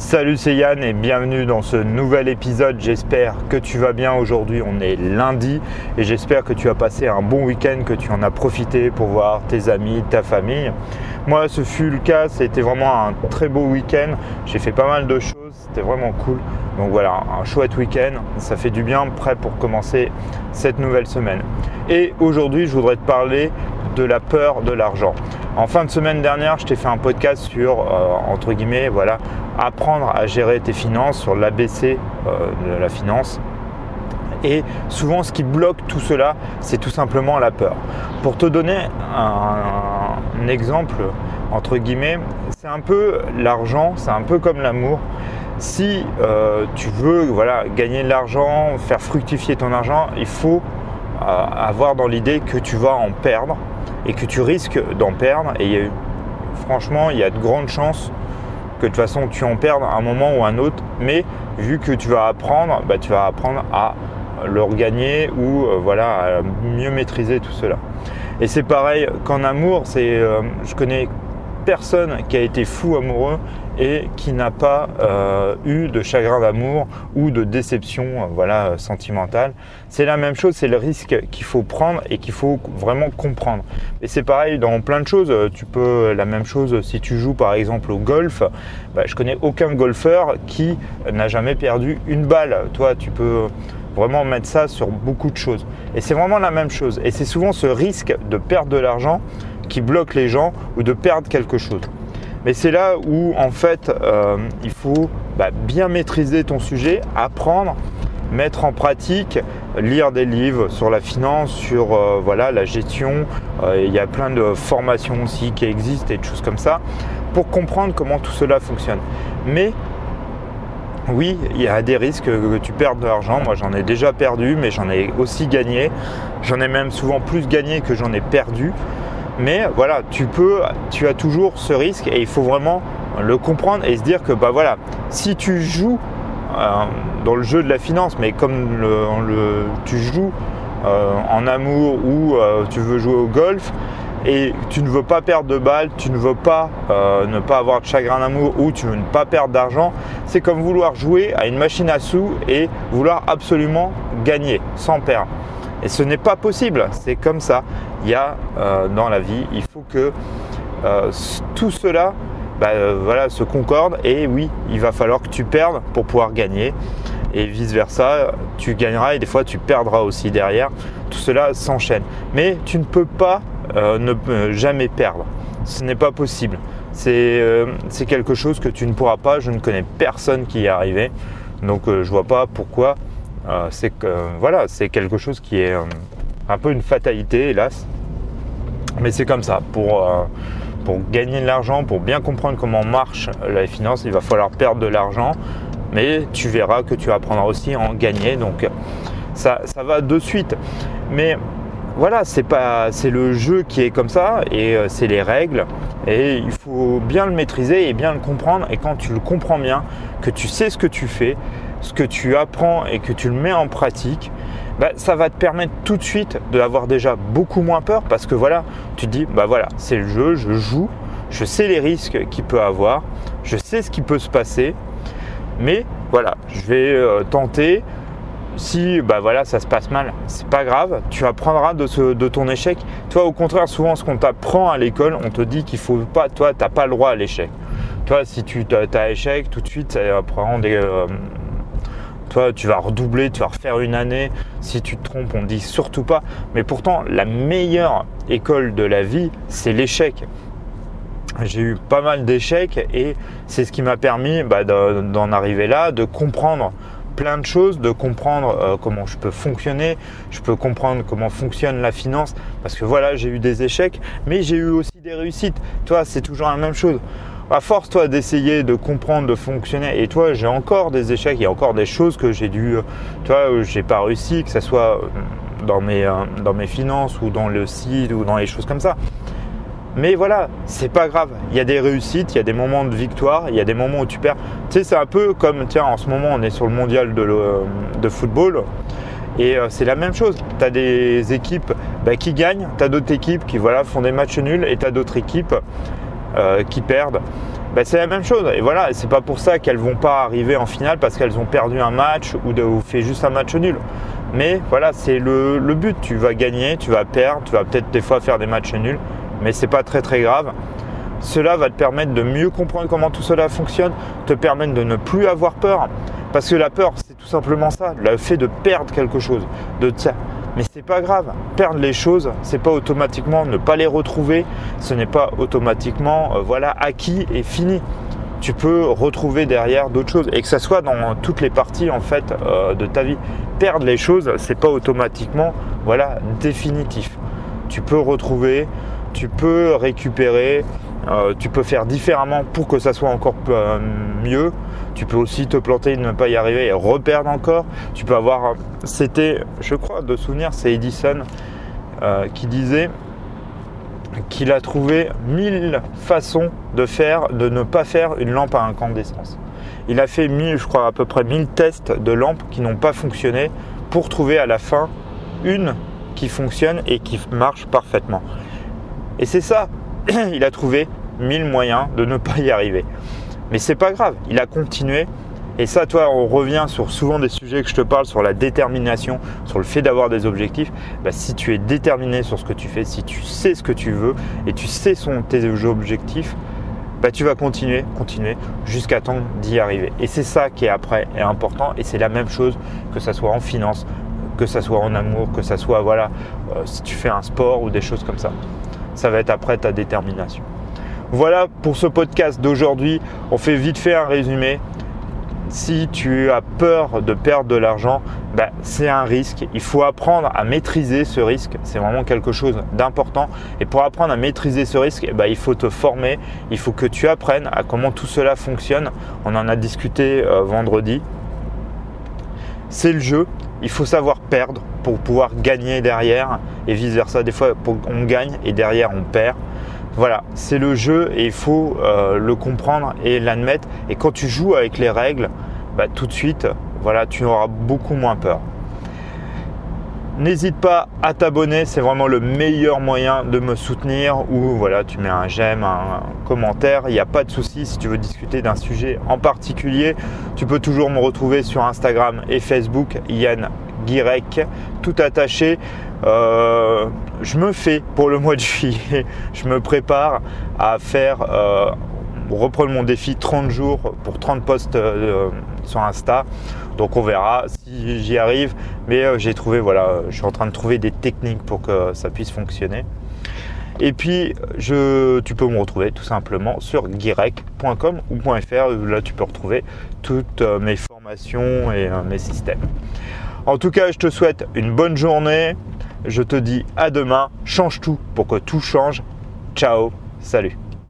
Salut, c'est Yann et bienvenue dans ce nouvel épisode. J'espère que tu vas bien. Aujourd'hui, on est lundi et j'espère que tu as passé un bon week-end, que tu en as profité pour voir tes amis, ta famille. Moi, ce fut le cas. C'était vraiment un très beau week-end. J'ai fait pas mal de choses. C'était vraiment cool. Donc voilà, un chouette week-end. Ça fait du bien, prêt pour commencer cette nouvelle semaine. Et aujourd'hui, je voudrais te parler de la peur de l'argent. En fin de semaine dernière, je t'ai fait un podcast sur, euh, entre guillemets, voilà, apprendre à gérer tes finances, sur l'ABC euh, de la finance. Et souvent, ce qui bloque tout cela, c'est tout simplement la peur. Pour te donner un, exemple, entre guillemets, c'est un peu l'argent, c'est un peu comme l'amour. Si euh, tu veux voilà, gagner de l'argent, faire fructifier ton argent, il faut avoir dans l'idée que tu vas en perdre et que tu risques d'en perdre. Et franchement, il y a de grandes chances que de toute façon tu en perdes un moment ou un autre. Mais vu que tu vas apprendre, bah, tu vas apprendre à le regagner ou euh, voilà, à mieux maîtriser tout cela. Et c'est pareil qu'en amour, c'est, euh, je connais personne qui a été fou amoureux et qui n'a pas euh, eu de chagrin d'amour ou de déception euh, voilà, sentimentale. C'est la même chose, c'est le risque qu'il faut prendre et qu'il faut vraiment comprendre. Et c'est pareil dans plein de choses. Tu peux la même chose si tu joues par exemple au golf. Bah, je connais aucun golfeur qui n'a jamais perdu une balle. Toi, tu peux vraiment mettre ça sur beaucoup de choses. Et c'est vraiment la même chose. Et c'est souvent ce risque de perdre de l'argent qui bloque les gens ou de perdre quelque chose. Mais c'est là où en fait euh, il faut bah, bien maîtriser ton sujet, apprendre, mettre en pratique, lire des livres sur la finance, sur euh, voilà, la gestion. Euh, il y a plein de formations aussi qui existent et de choses comme ça pour comprendre comment tout cela fonctionne. Mais oui, il y a des risques que tu perdes de l'argent. Moi, j'en ai déjà perdu, mais j'en ai aussi gagné. J'en ai même souvent plus gagné que j'en ai perdu. Mais voilà, tu peux, tu as toujours ce risque et il faut vraiment le comprendre et se dire que bah voilà, si tu joues euh, dans le jeu de la finance, mais comme tu joues euh, en amour ou euh, tu veux jouer au golf et tu ne veux pas perdre de balles, tu ne veux pas ne pas avoir de chagrin d'amour ou tu veux ne pas perdre d'argent, c'est comme vouloir jouer à une machine à sous et vouloir absolument gagner sans perdre. Et ce n'est pas possible, c'est comme ça. Il y a euh, dans la vie, il faut que euh, tout cela bah, euh, voilà, se concorde et oui, il va falloir que tu perdes pour pouvoir gagner et vice versa, tu gagneras et des fois tu perdras aussi derrière. Tout cela s'enchaîne. Mais tu ne peux pas ne jamais perdre. Ce n'est pas possible. C'est quelque chose que tu ne pourras pas. Je ne connais personne qui y est arrivé. Donc je vois pas pourquoi euh, c'est que voilà, c'est quelque chose qui est euh, un peu une fatalité, hélas. Mais c'est comme ça. Pour, euh, pour gagner de l'argent, pour bien comprendre comment marche la finance, il va falloir perdre de l'argent. Mais tu verras que tu apprendras aussi à en gagner. Donc ça, ça va de suite. Mais voilà, c'est pas, c'est le jeu qui est comme ça et c'est les règles et il faut bien le maîtriser et bien le comprendre. Et quand tu le comprends bien, que tu sais ce que tu fais, ce que tu apprends et que tu le mets en pratique, bah, ça va te permettre tout de suite d'avoir déjà beaucoup moins peur parce que voilà, tu te dis, bah voilà, c'est le jeu, je joue, je sais les risques qu'il peut avoir, je sais ce qui peut se passer, mais voilà, je vais euh, tenter. Si bah voilà, ça se passe mal, c'est pas grave, tu apprendras de, de ton échec. Toi, au contraire, souvent, ce qu'on t'apprend à l'école, on te dit qu'il faut pas, toi, tu n'as pas le droit à l'échec. Toi, si tu as, échec, tout de suite, ça apprend des, euh, toi, tu vas redoubler, tu vas refaire une année. Si tu te trompes, on ne dit surtout pas. Mais pourtant, la meilleure école de la vie, c'est l'échec. J'ai eu pas mal d'échecs et c'est ce qui m'a permis bah, d'en arriver là, de comprendre plein de choses, de comprendre euh, comment je peux fonctionner, je peux comprendre comment fonctionne la finance, parce que voilà, j'ai eu des échecs, mais j'ai eu aussi des réussites. Toi, c'est toujours la même chose force toi d'essayer de comprendre, de fonctionner, et toi j'ai encore des échecs, il y a encore des choses que j'ai dû, toi j'ai pas réussi, que ce soit euh, dans mes, euh, dans mes finances ou dans le site ou dans les choses comme ça. Mais voilà, c'est pas grave. Il y a des réussites, il y a des moments de victoire, il y a des moments où tu perds. Tu sais, c'est un peu comme, tiens, en ce moment on est sur le mondial de, de football. Et euh, c'est la même chose. Tu as des équipes bah, qui gagnent, tu as d'autres équipes qui voilà, font des matchs nuls et tu as d'autres équipes euh, qui perdent. bah, c'est la même chose. Et voilà, c'est pas pour ça qu'elles vont pas arriver en finale parce qu'elles ont perdu un match ou, de, fait juste un match nul. Mais voilà, c'est le, but. Tu vas gagner, tu vas perdre, tu vas peut-être des fois faire des matchs nuls, mais c'est pas très très grave. Cela va te permettre de mieux comprendre comment tout cela fonctionne, te permettre de ne plus avoir peur. Parce que la peur, c'est tout simplement ça, le fait de perdre quelque chose, de ça. Mais c'est pas grave. Perdre les choses, c'est pas automatiquement ne pas les retrouver. Ce n'est pas automatiquement, euh, voilà, acquis et fini. Tu peux retrouver derrière d'autres choses et que ça soit dans toutes les parties en fait euh, de ta vie. Perdre les choses, c'est pas automatiquement, voilà, définitif. Tu peux retrouver, tu peux récupérer, euh, tu peux faire différemment pour que ça soit encore mieux. Tu peux aussi te planter, ne pas y arriver et reperdre encore. Tu peux avoir. C'était, je crois, de souvenir, c'est Edison euh, qui disait qu'il a trouvé mille façons de faire, de ne pas faire une lampe à incandescence. Il a fait mille, je crois, à peu près 1000 tests de lampes qui n'ont pas fonctionné pour trouver à la fin une qui fonctionne et qui marche parfaitement. Et c'est ça, il a trouvé mille moyens de ne pas y arriver. Mais c'est pas grave, il a continué. Et ça, toi, on revient sur souvent des sujets que je te parle, sur la détermination, sur le fait d'avoir des objectifs. Bah, si tu es déterminé sur ce que tu fais, si tu sais ce que tu veux et tu sais sont tes objectifs, bah, tu vas continuer, continuer jusqu'à temps d'y arriver. Et c'est ça qui est après est important. Et c'est la même chose que ça soit en finance, que ça soit en amour, que ça soit voilà, euh, si tu fais un sport ou des choses comme ça. Ça va être après ta détermination. Voilà pour ce podcast d'aujourd'hui. On fait vite fait un résumé. Si tu as peur de perdre de l'argent, ben, c'est un risque. Il faut apprendre à maîtriser ce risque. C'est vraiment quelque chose d'important. Et pour apprendre à maîtriser ce risque, ben, il faut te former. Il faut que tu apprennes à comment tout cela fonctionne. On en a discuté euh, vendredi. C'est le jeu. Il faut savoir perdre pour pouvoir gagner derrière et vice versa. Des fois, on gagne et derrière on perd. Voilà, c'est le jeu et il faut euh, le comprendre et l'admettre. Et quand tu joues avec les règles, bah, tout de suite, voilà, tu auras beaucoup moins peur. N'hésite pas à t'abonner, c'est vraiment le meilleur moyen de me soutenir. Ou voilà, tu mets un j'aime, un commentaire, il n'y a pas de souci. Si tu veux discuter d'un sujet en particulier, tu peux toujours me retrouver sur Instagram et Facebook, Yann Guirec, tout attaché. Euh, je me fais pour le mois de juillet, je me prépare à faire, euh, reprendre mon défi 30 jours pour 30 posts euh, sur Insta. Donc on verra si j'y arrive. Mais j'ai trouvé, voilà, je suis en train de trouver des techniques pour que ça puisse fonctionner. Et puis, tu peux me retrouver tout simplement sur guirec.com ou .fr. Là, tu peux retrouver toutes mes formations et mes systèmes. En tout cas, je te souhaite une bonne journée. Je te dis à demain. Change tout pour que tout change. Ciao. Salut.